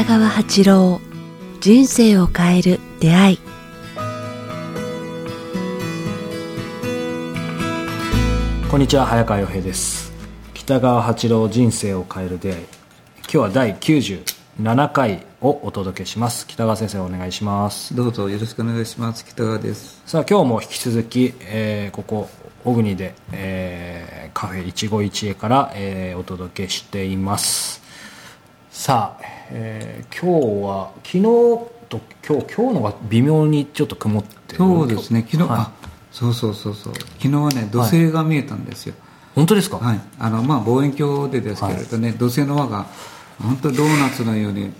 北川八郎人生を変える出会い。こんにちは早川洋平です。北川八郎人生を変える出会い。今日は第97回をお届けします。北川先生お願いします。どうぞよろしくお願いします。北川です。さあ今日も引き続き、えーここ小国で、えーカフェ一期一会から、えーお届けしていますさあ、えー今日は昨日と今日今日のが微妙にちょっと曇ってる。そうですね。昨日、はい。あそうそうそうそう。昨日はね土星が見えたんですよ。本当ですか、はい、あのまあ望遠鏡でですけれどね、土星の輪が本当ドーナツのように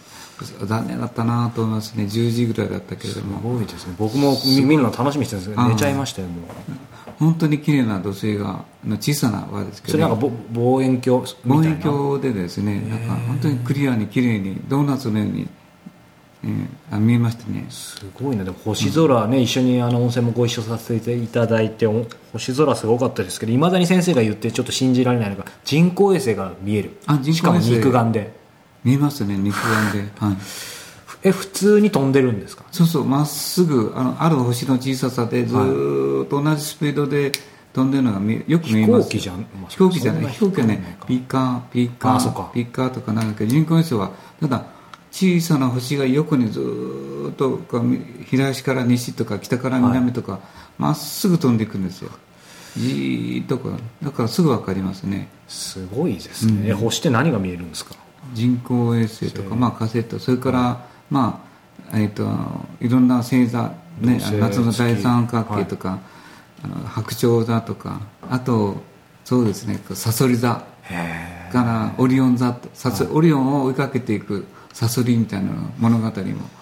残念だったなと思いますね。10時ぐらいだったけれどすも。ごいですね。僕も見見るの楽しみにしてるんですけど寝ちゃいましたよもう。本当に綺麗な土星がの小さな輪ですけど、それなんかぼ望遠鏡？み望遠鏡でですね。な。んか本当にクリアに綺麗にドーナツのように、えーあ見えましたね。すごいね。でも星空ね、一緒にあの温泉もご一緒させていただいてお星空すごかったですけどいまだに先生が言ってちょっと信じられないのが人工衛星が見える。あ人工衛星。しかも肉眼で見えますね肉眼で、はい。え普通に飛んでるんですか？そうそうまっすぐあのある星の小ささでずーっと同じスピードで飛んでるのがよく見えます。飛行機じゃんまあ飛行機じゃない。飛行機はねピーカーピーカーピーカーとかなんか人工衛星はただ小さな星が横にずーっと東から西とか北から南とかま、っすぐ飛んでいくんですよ。じーっとこうだからすぐ分かりますね。すごいですね、え星って何が見えるんですか？人工衛星とか、まあ、カセットそれから、まあえー、といろんな星座、ね、夏の大三角形とか、あの白鳥座とかあとそうですねサソリ座からオリオン座とサソオリオンを追いかけていくサソリみたいな物語も。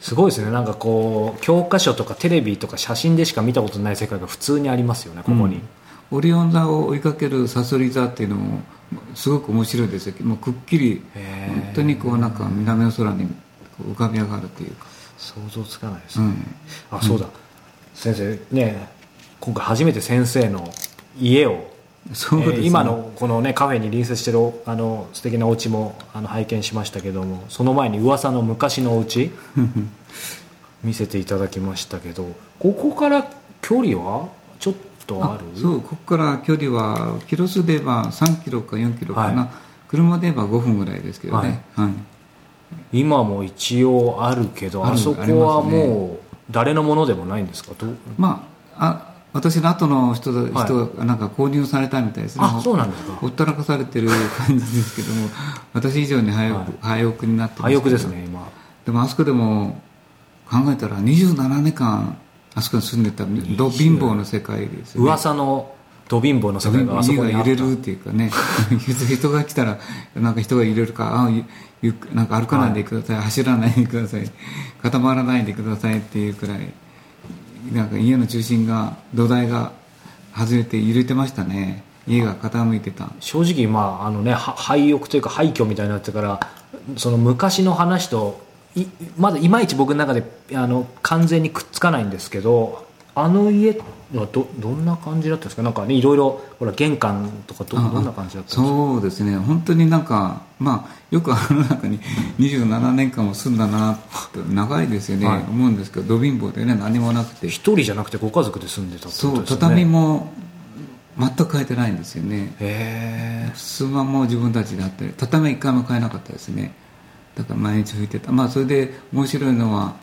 すごいですね。なんかこう教科書とかテレビとか写真でしか見たことない世界が普通にありますよねここに、オリオン座を追いかけるサソリ座っていうのもすごく面白いですよ。もうくっきり本当にこうなんか南の空に浮かび上がるというか。想像つかないですね、うん。あそうだ、先生ね今回初めて先生の家をそうですね。えー今のこのねカフェに隣接してるあの素敵なお家もあの拝見しましたけどもその前に噂の昔のお家 見せていただきましたけどここから距離はちょっとある？そうここから距離はキロ数で言えば3キロか4キロかな、はい。車で言えば5分ぐらいですけどね、はい。今も一応あるけどあそこはもう誰のものでもないんですか？まああ私の後の人,、はい。人がなんか購入されたみたいですね。あそうなんですか。ほったらかされてる感じですけども 私以上に廃屋,、はい。廃屋になってます廃屋けどですね今。でもあそこでも考えたら27年間あそこに住んでたど貧乏の世界ですよね。噂のど貧乏の世界があそ家こに揺れるっていうかね。人が来たらなんか人が揺れるからあゆゆなんか歩かないでください、走らないでください。固まらないでくださいっていうくらいなんか家の中心が土台が外れて揺れてましたね。家が傾いてた。正直まああのねは廃屋というか廃墟みたいになってからその昔の話といまだいまいち僕の中であの完全にくっつかないんですけどあの家はどどんな感じだったんですか？なんかねいろいろほら玄関とかどあどんな感じだったんですか？そうですね。本当になんかまあよくあの中に27年間も住んだなって長いですよね、はい。思うんですけどど貧乏でね何もなくて。一人じゃなくてご家族で住んでたってこそうとですよね。畳も全く変えてないんですよね。へえ襖も自分たちであったり畳は一回も変えなかったですねだから毎日拭いてた。まあそれで面白いのは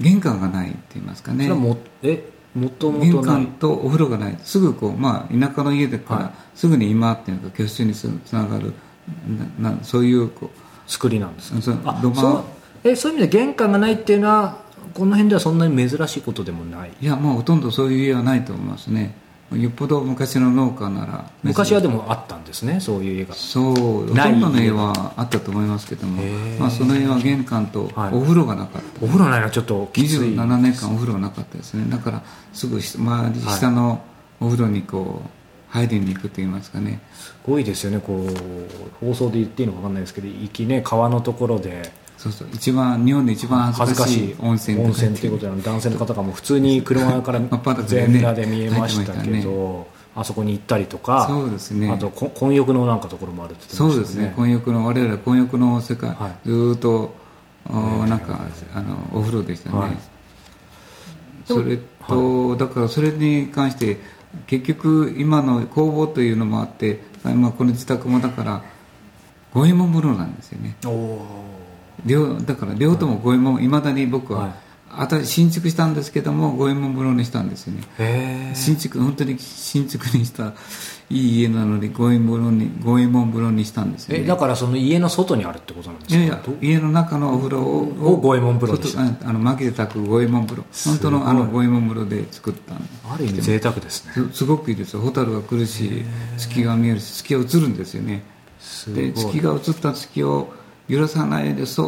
玄関がないって言いますかね。それはもえもとも玄とない。関とお風呂がない。すぐこうまあ田舎の家だから、はい。すぐに今っていうか居室につつながる。ななそういうこ作りなんですか？うそうあそうえそういう意味で玄関がないっていうのはこの辺ではそんなに珍しいことでもない。いやもうほとんどそういう家はないと思いますねよっぽど昔の農家なら昔はでもあったんですねそういう家が。そうほとんどの家はあったと思いますけどもまあ、その家は玄関とはい。お風呂がなかった、お風呂ないのはちょっときつい。27年間お風呂がなかったですね。だからすぐし周りはい下のお風呂にこう入りに行くと言いますかね。すごいですよねこう放送で言っていいのか分かんないですけど行きね川のところでそうそう。一番日本で一番恥ずかしい温泉温泉っていう。ことで男性の方がもう普通に車から 全裸で見えましたけど、あそこに行ったりとかそうですね。あとこ混浴のなんかところもあるって言ってましたそうですね。混浴の我々は混浴の世界、はい。ずーっとおなんかあのお風呂でしたね、はい。それと、だからそれに関して結局今の工房というのもあって今この自宅もだから五右衛門風呂なんですよね。おお両だから両とも五右衛門いまだに僕は、はい。あた新築したんですけども五右衛門風呂にしたんですよね。新築本当に新築にしたいい家なのに五右衛門風呂に五右衛門風呂にしたんですよ、ね、えだからその家の外にあるってことなんですか？いやいや家の中のお風呂をを五右衛門風呂にした。外ああの薪で炊く五右衛門風呂。本当のあの五右衛門風呂で作ったある意味贅沢ですね。すすごくいいですよ。蛍が来るし月が見えるし月が映るんですよね。で月が映った月を揺らさないでそ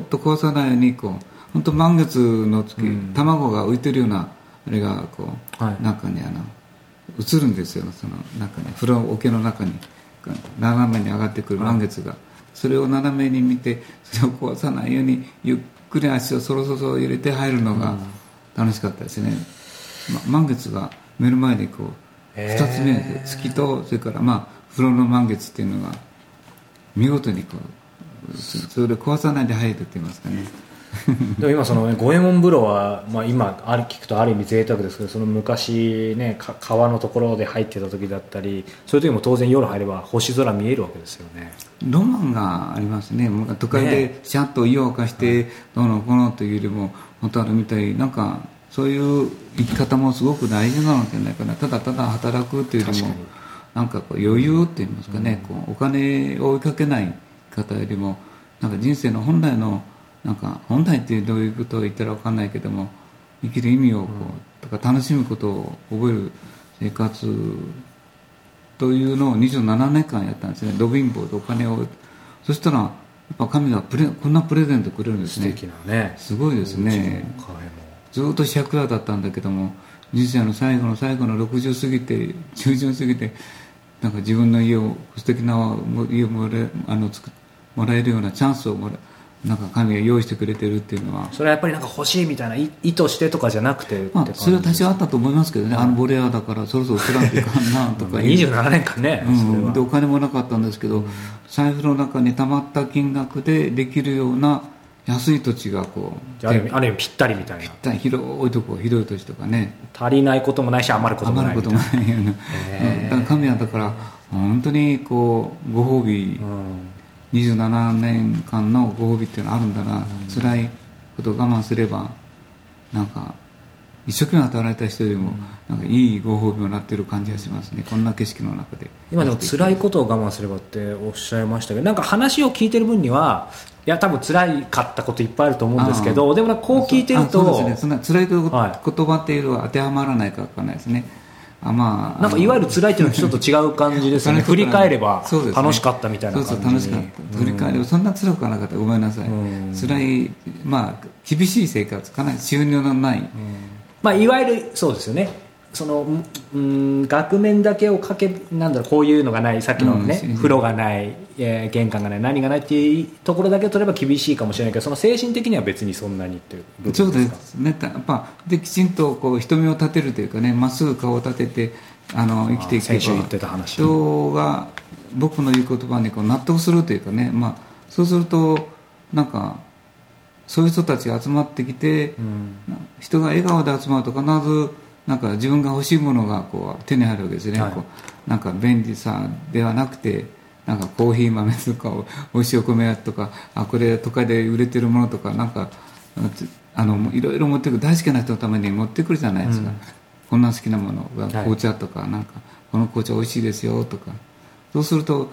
ーっと壊さないようにこう本当満月の月、卵が浮いてるようなあれがこう、はい。中にあの映るんですよその中に。風呂桶の中に。斜めに上がってくる満月が、それを斜めに見てそれを壊さないようにゆっくり足をそろそろ入れて入るのが楽しかったですね、ま、満月が目の前でこうへー。2つ目で月とそれからまあ風呂の満月っていうのが見事にこうそそれで壊さないで入るって言いますかね。でも今そのね五右衛門風呂は、まあ、今ある聞くとある意味贅沢ですけどその昔ねか川のところで入ってた時だったりそういう時も当然夜入れば星空見えるわけですよね。ロマンがありますね。都会ね。でシャッと湯を沸かしてどうのこうのというよりも本当あるみたい。なんかそういう生き方もすごく大事なのじゃないかな。ただただ働くというよりもなんかこう余裕って言いますかね、こうお金を追いかけない方よりもなんか人生の本来のなんか本来ってどういうことを言ったら分かんないけども生きる意味をこう、とか楽しむことを覚える生活というのを27年間やったんですね。ド貧乏でお金をそしたらやっぱ神がプレこんなプレゼントくれるんですね。素敵なね。すごいですね。ずっと借家だったんだけども人生の最後の最後の60過ぎて中旬過ぎてなんか自分の家を素敵な家をもらえあのつくもらえるようなチャンスをもらなんか神が用意してくれてるっていうのは、それはやっぱりなんか欲しいみたいない意図してとかじゃなくてまあ、それは多少あったと思いますけどね、あのボレアだからそろそろ作らんといかんなとか。いう27年間ね、うん、でお金もなかったんですけど、財布の中に溜まった金額でできるような安い土地がこうあある意味ある意味ぴったりみたいな。広いとこ広い土地とかね。足りないこともないし余ることもない余ることもないような、うん。だから神はだから本当にこうご褒美、うん27年間のご褒美っていうのはあるんだな、辛いことを我慢すればなんか一生懸命働いた人よりも、なんかいいご褒美をなってる感じがしますね。こんな景色の中で。今でも辛いことを我慢すればっておっしゃいましたけどなんか話を聞いてる分にはいや多分辛いかったこといっぱいあると思うんですけどでもこう聞いてるあそうとですね。そんな辛いことはい。言葉っていうのは当てはまらないかわかんないですねあまあなんかいわゆる辛いっていうのはちょっと違う感じですよね。振り返れば楽しかったみたいな感じそうそう楽しかった。振り返ればそんな辛くはなかった。ごめんなさい。うん。辛いまあ厳しい生活かなり収入のない。まあ、いわゆるそうですよねそのうん額面だけをかけなんだろうこういうのがない。さっきのね、うん風呂がない、えー玄関がない。何がないっていうところだけ取れば厳しいかもしれないけどその精神的には別にそんなにっていう部分そうかですね。やっぱできちんとこう瞳を立てるというかねまっすぐ顔を立ててあの生きていけば言ってた話人が僕の言う言葉にこう納得するというかね、まあ、そうするとなんかそういう人たちが集まってきて、うん。人が笑顔で集まると必ずなんか自分が欲しいものがこう手に入るわけですね、はい。こうなんか便利さではなくてなんかコーヒー豆とか美味しいお米とかあこれ都会で売れてるものとかなんかあのいろいろ持ってくる。大好きな人のために持ってくるじゃないですか、うん。こんな好きなものがはい。紅茶とかなんか、この紅茶美味しいですよとか。そうすると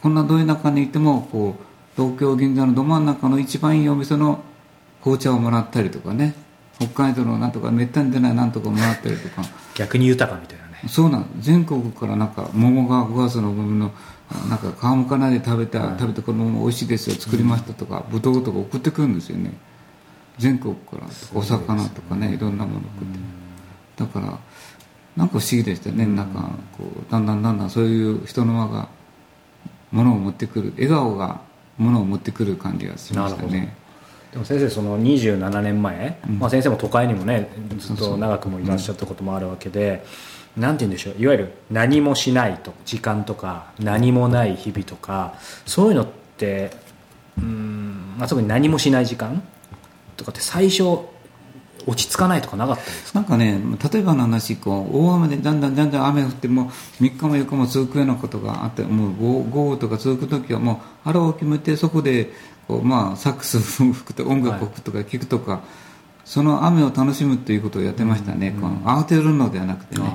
こんなど田舎にいてもこう東京銀座のど真ん中の一番いいお店の紅茶をもらったりとかね北海道のなんとかめったに出ないなんとかもらったりとか。逆に豊かみたいなね。そうなん。全国からなんか桃が5月の桃のあなんか皮むかないで食べた、食べたこの桃美味しいですよ作りましたとか、ぶどうとか送ってくるんですよね。全国から。お魚とかねいろんなもの送って。だからなんか不思議でしたね、なんかこうだんだんだんだんそういう人の輪が物を持ってくる笑顔が物を持ってくる感じがしましたねでも先生その27年前、うん。まあ、先生も都会にもねずっと長くもいらっしゃったこともあるわけで、なんて言うんでしょういわゆる何もしないと時間とか何もない日々とかそういうのってうん、まあ、特に何もしない時間とかって最初落ち着かないとかなかったんですか？なんかね例えばの話こう大雨でだんだんだんだん雨降っても3日も4日も続くようなことがあってもう豪豪雨とか続く時はもう腹を決めてそこでこう、まあ、サックス吹くと音楽を吹くとか聴くとか、その雨を楽しむということをやってましたね、こう慌てるのではなくてね。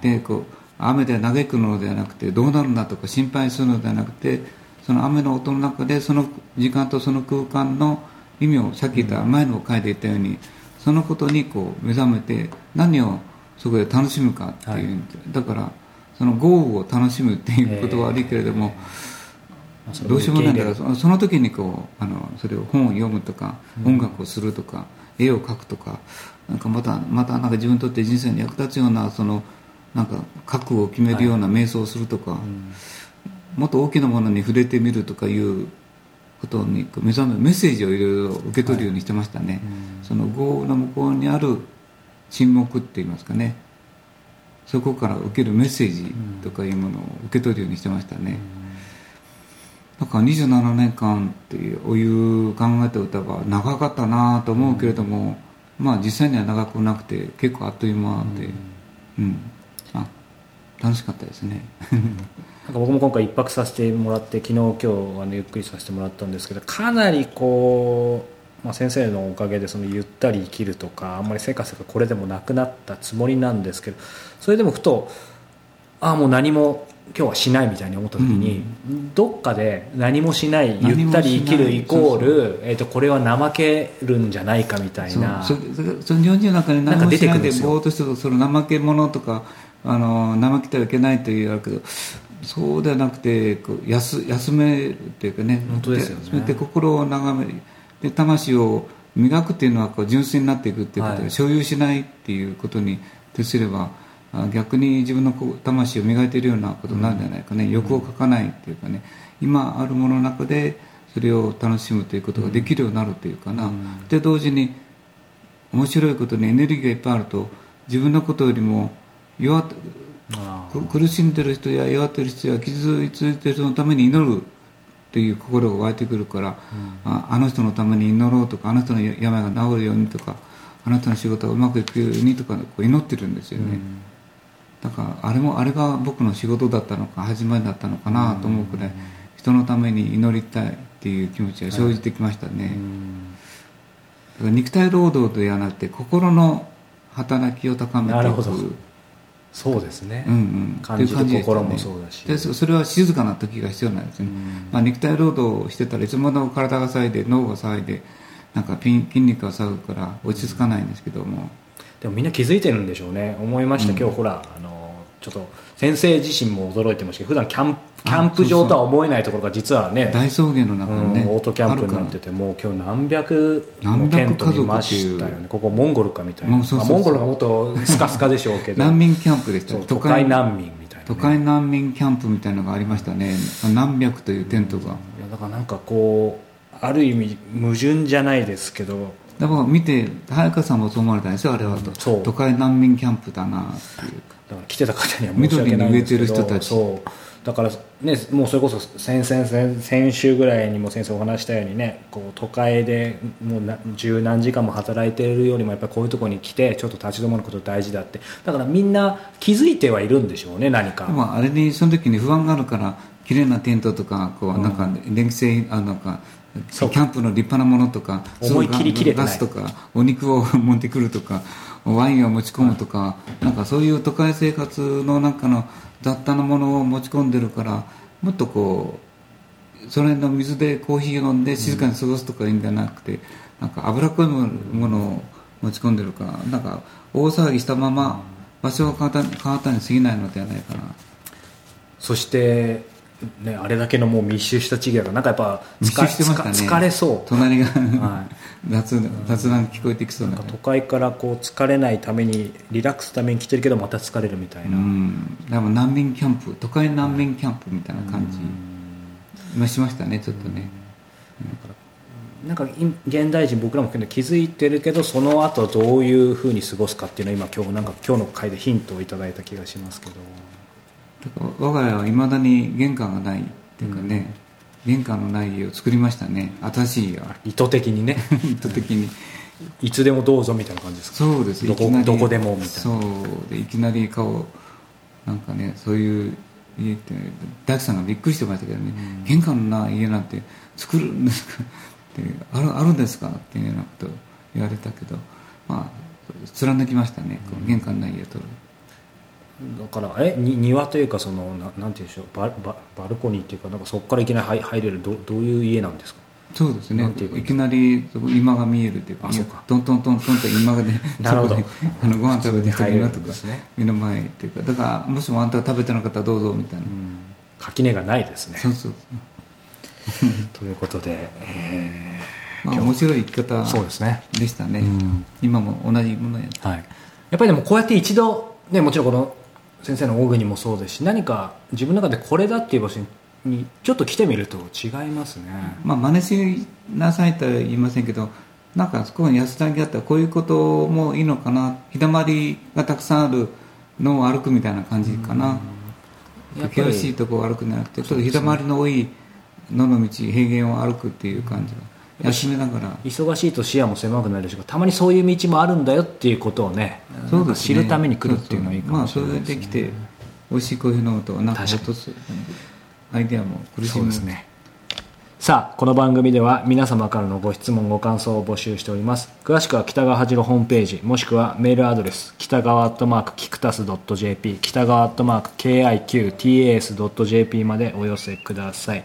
でこう雨で嘆くのではなくてどうなるんだとか心配するのではなくてその雨の音の中でその時間とその空間の意味をさっき言った前の回で言ったようにそのことにこう目覚めて何をそこで楽しむかっていう、はい。だからその豪雨を楽しむっていうことは悪いけれども、まあそれどうしようもないんだからそその時にこうあのそれを本を読むとか、音楽をするとか絵を描くとかなんかまたまたなんか自分にとって人生に役立つようなそのなんか覚悟を決めるような瞑想をするとか、もっと大きなものに触れてみるとかいうことに目覚めメッセージをいろいろ受け取るようにしてましたね、その豪雨の向こうにある沈黙って言いますかね。そこから受けるメッセージとかいうものを受け取るようにしてましたね、だから27年間っていうお湯考えた歌は長かったなと思うけれども、まあ実際には長くなくて結構あっという間でうん、あ楽しかったですね なんか僕も今回一泊させてもらって昨日今日は、ね、ゆっくりさせてもらったんですけどかなりこう、まあ、先生のおかげでそのゆったり生きるとかあんまりせかせかこれでもなくなったつもりなんですけどそれでもふとああもう何も今日はしないみたいに思った時に、どっかで何もしないゆったり生きるイコール、えー、とこれは怠けるんじゃないかみたいな。そうその日本人の中に何もしないでぼーっとしてるとその怠け者とかあの怠けてはいけないというあるけどそうではなくてこう休休めるっていうかね本当ですよね。それで心を眺めるで魂を磨くっていうのはこう純粋になっていくっていうことで、はい。所有しないっていうことに徹すればあ逆に自分の魂を磨いているようなことになるんじゃないかね、欲をかかないっていうかね。今あるものの中でそれを楽しむということができるようになるというかな、で同時に面白いことにエネルギーがいっぱいあると自分のことよりも弱苦しんでる人や弱ってる人や傷ついてる人のために祈るという心が湧いてくるから、ああの人のために祈ろうとかあの人の病が治るようにとかあなたの仕事がうまくいくようにとかこう祈ってるんですよね、だからあれもあれが僕の仕事だったのか始まりだったのかなと思うくらい人のために祈りたいっていう気持ちが生じてきましたね、だから肉体労働ではなくて心の働きを高めていく。なるほどそうですね、うんうん、感じる心もそうだし。でそそれは静かな時が必要なんですね、まあ、肉体労働をしてたらいつも体が騒いで脳が騒いでなんかピン筋肉が騒ぐから落ち着かないんですけども、でもみんな気づいてるんでしょうね。思いました、今日ほらあのちょっと先生自身も驚いてましたけど普段キャンキャンプ場とは思えないところが実はね大草原の中にね、うん、オートキャンプになっててもう今日何百のテントにいましたよね。ここモンゴルかみたいな。まあモンゴルがもっとスカスカでしょうけど。難民キャンプでした都会難民みたいなね、都会難民キャンプみたいなのがありましたね。何百というテントが、いやだからなんかこうある意味矛盾じゃないですけど。だから見て早川さんもそう思われたんですよあれはと、そう。都会難民キャンプだなっていうだから来てた方には申し訳ないんですけど緑に植えてる人たち。そう。だからねもうそれこそ先々先先週ぐらいにも先生お話したようにねこう都会でもうな十何時間も働いているよりもやっぱりこういうところに来てちょっと立ち止まること大事だって。だからみんな気づいてはいるんでしょうね何か。でもあれにその時に不安があるから綺麗なテントとかこうなんか電気製あなんかキャンプの立派なものとか思い切り切れてない。ガスとかお肉を持ってくるとかワインを持ち込むとかなんかそういう都会生活の中の雑多なものを持ち込んでるからもっとこうそれの水でコーヒーを飲んで静かに過ごすとかいいんじゃなくてなんか脂っこいものを持ち込んでるからなんか大騒ぎしたまま場所が変わったに過ぎないのではないかな。そして、ね、あれだけのもう密集した地域だからなんかやっぱ密集してましたね。疲れそう。隣が、は雑雑談聞こえてきそうな都会からこう疲れないためにリラックスために来てるけどまた疲れるみたいな、うん。でも難民キャンプ都会難民キャンプみたいな感じ、まあしましたねちょっとね、なんかい現代人僕らも含めて気づいてるけどその後どういうふうに過ごすかっていうのは今今日なんか今日の回でヒントをいただいた気がしますけど我が家はいまだに玄関がないっていうかね、玄関のない家を作りましたね。新しい家を意図的にね。意図的に。いつでもどうぞみたいな感じですか？そうです。どこどこでもみたいな。そう。でいきなり顔なんかねそういう家って大工さんがびっくりしてましたけどね、玄関のない家なんて作るんですか？ってあるあるんですか？っていうようなことを言われたけどまあ貫きましたね、こう玄関のない家を取るだからえに庭というかそのななんていうんでしょうバババルコニーっていうかなんかそこからいきなり入入れるどどういう家なんですか？そうですね。いいきなり今が見えるっていうかトントントントンと今がねなるほど。あのご飯食べてるるなとか目の前っていうか。だからもしもあんたが食べてなかったらどうぞみたいな、垣根がないですね。そうそう ということで、えまあ面白い生き方ーそうですね。でしたね、うん。今も同じものやはい、やっぱりでもこうやって一度、ね、もちろんこの先生の大国もそうですし何か自分の中でこれだっていう場所にちょっと来てみると違いますね、まあ真似しなさいとは言いませんけどなんかそこに安らぎがあったらこういうこともいいのかな日だまりがたくさんあるのを歩くみたいな感じかな。険しいとこを歩くんじゃなくてちょっと日だまりの多い野の道平原を歩くっていう感じが休めながら忙しいと視野も狭くなるしたまにそういう道もあるんだよっていうことをねそうですね。知るために来るっていうのはいいかもしれないそうそうまあそれできて美味しいコーヒー飲むとなんかアイデアも苦しですね。さあこの番組では皆様からのご質問ご感想を募集しております。詳しくは北川八郎ホームページもしくはメールアドレス北川アットマークキクタス .jp 北川アットマーク KIQTAS.jp までお寄せください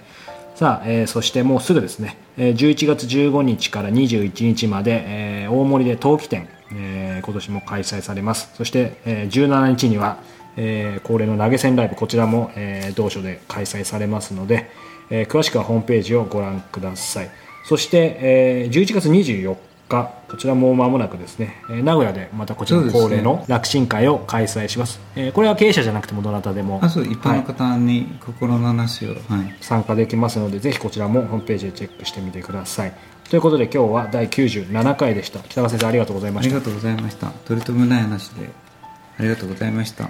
さあ、えーそしてもうすぐですね、えー11月15日から21日まで、えー大森で陶器店、えー今年も開催されます。そして、えー17日には、えー恒例の投げ銭ライブこちらも、えー同所で開催されますので、えー詳しくはホームページをご覧ください。そして、えー11月24日日こちらも間もなくですね、えー名古屋でまたこちらの恒例の楽神会を開催します、えーこれは経営者じゃなくてもどなたでもあそう一般の方に心の話を、はい。参加できますのでぜひこちらもホームページでチェックしてみてください。ということで今日は第97回でした。北川先生ありがとうございました。ありがとうございました。取りない話でありがとうございました